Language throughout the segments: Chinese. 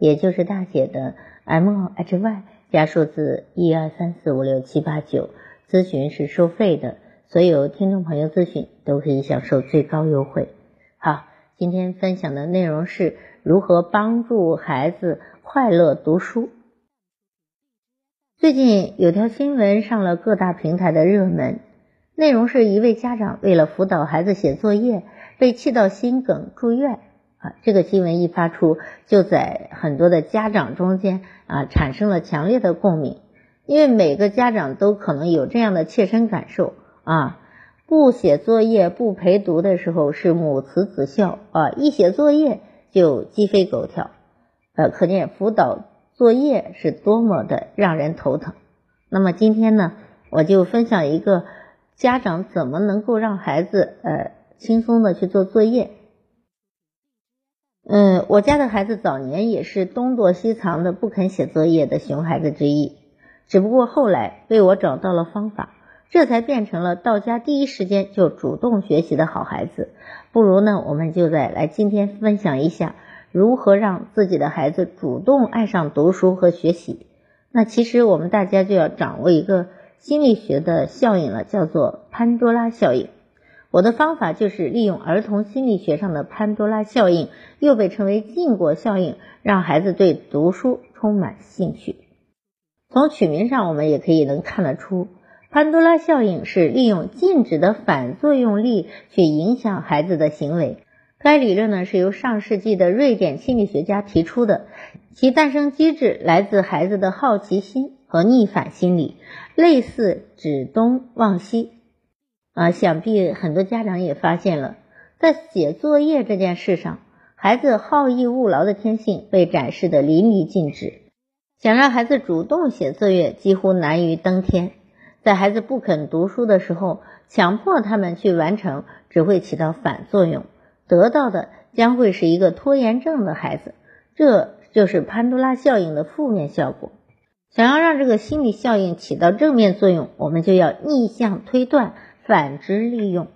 也就是大写的 M H Y 加数字一二三四五六七八九。咨询是收费的，所有听众朋友咨询都可以享受最高优惠。好，今天分享的内容是如何帮助孩子快乐读书。最近有条新闻上了各大平台的热门。内容是一位家长为了辅导孩子写作业，被气到心梗住院啊！这个新闻一发出，就在很多的家长中间啊产生了强烈的共鸣，因为每个家长都可能有这样的切身感受啊：不写作业、不陪读的时候是母慈子孝啊，一写作业就鸡飞狗跳，呃，可见辅导作业是多么的让人头疼。那么今天呢，我就分享一个。家长怎么能够让孩子呃轻松的去做作业？嗯，我家的孩子早年也是东躲西藏的不肯写作业的熊孩子之一，只不过后来被我找到了方法，这才变成了到家第一时间就主动学习的好孩子。不如呢，我们就再来今天分享一下如何让自己的孩子主动爱上读书和学习。那其实我们大家就要掌握一个。心理学的效应了，叫做潘多拉效应。我的方法就是利用儿童心理学上的潘多拉效应，又被称为禁果效应，让孩子对读书充满兴趣。从取名上，我们也可以能看得出，潘多拉效应是利用禁止的反作用力去影响孩子的行为。该理论呢是由上世纪的瑞典心理学家提出的，其诞生机制来自孩子的好奇心。和逆反心理类似，指东望西啊，想必很多家长也发现了，在写作业这件事上，孩子好逸恶劳的天性被展示的淋漓尽致。想让孩子主动写作业，几乎难于登天。在孩子不肯读书的时候，强迫他们去完成，只会起到反作用，得到的将会是一个拖延症的孩子。这就是潘多拉效应的负面效果。想要让这个心理效应起到正面作用，我们就要逆向推断，反之利用。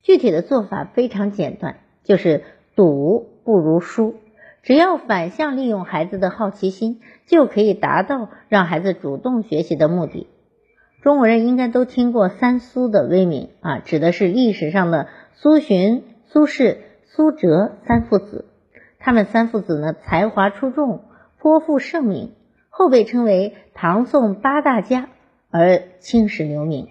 具体的做法非常简单，就是赌不如输。只要反向利用孩子的好奇心，就可以达到让孩子主动学习的目的。中国人应该都听过三苏的威名啊，指的是历史上的苏洵、苏轼、苏辙三父子。他们三父子呢，才华出众，颇负盛名。后被称为唐宋八大家，而青史留名。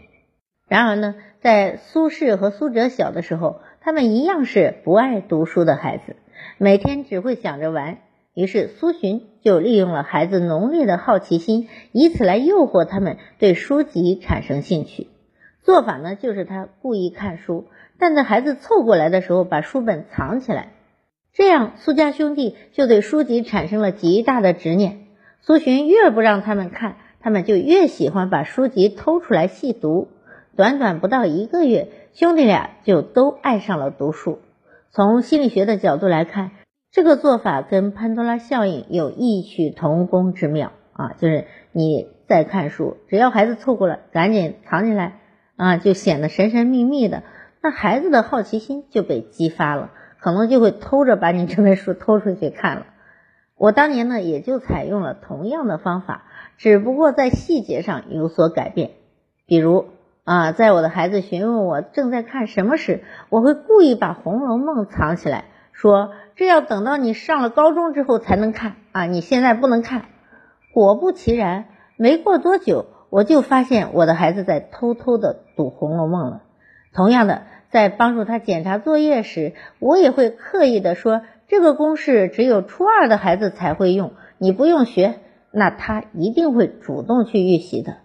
然而呢，在苏轼和苏辙小的时候，他们一样是不爱读书的孩子，每天只会想着玩。于是苏洵就利用了孩子浓烈的好奇心，以此来诱惑他们对书籍产生兴趣。做法呢，就是他故意看书，但在孩子凑过来的时候，把书本藏起来。这样，苏家兄弟就对书籍产生了极大的执念。苏洵越不让他们看，他们就越喜欢把书籍偷出来细读。短短不到一个月，兄弟俩就都爱上了读书。从心理学的角度来看，这个做法跟潘多拉效应有异曲同工之妙啊！就是你在看书，只要孩子错过了，赶紧藏起来啊，就显得神神秘秘的。那孩子的好奇心就被激发了，可能就会偷着把你这本书偷出去看了。我当年呢，也就采用了同样的方法，只不过在细节上有所改变。比如啊，在我的孩子询问我正在看什么时，我会故意把《红楼梦》藏起来，说这要等到你上了高中之后才能看啊，你现在不能看。果不其然，没过多久，我就发现我的孩子在偷偷的读《红楼梦》了。同样的，在帮助他检查作业时，我也会刻意的说。这个公式只有初二的孩子才会用，你不用学，那他一定会主动去预习的。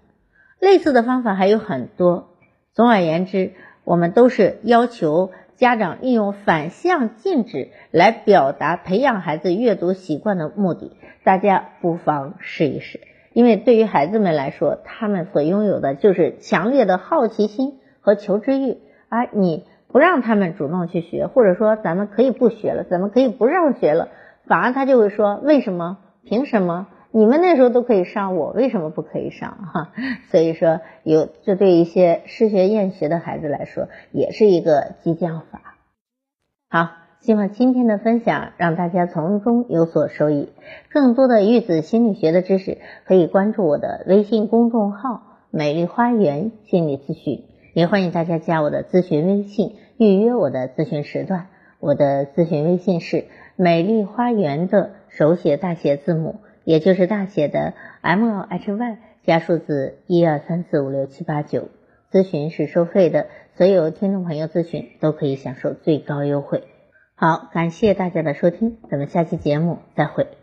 类似的方法还有很多。总而言之，我们都是要求家长利用反向禁止来表达培养孩子阅读习惯的目的，大家不妨试一试。因为对于孩子们来说，他们所拥有的就是强烈的好奇心和求知欲，而你不让他们主动去学，或者说咱们可以不学了，咱们可以不上学了，反而他就会说为什么？凭什么？你们那时候都可以上，我为什么不可以上？哈，所以说有这对一些失学厌学的孩子来说，也是一个激将法。好。希望今天的分享让大家从中有所收益。更多的育子心理学的知识，可以关注我的微信公众号“美丽花园心理咨询”，也欢迎大家加我的咨询微信，预约我的咨询时段。我的咨询微信是“美丽花园”的手写大写字母，也就是大写的 M H Y 加数字一二三四五六七八九。咨询是收费的，所有听众朋友咨询都可以享受最高优惠。好，感谢大家的收听，咱们下期节目再会。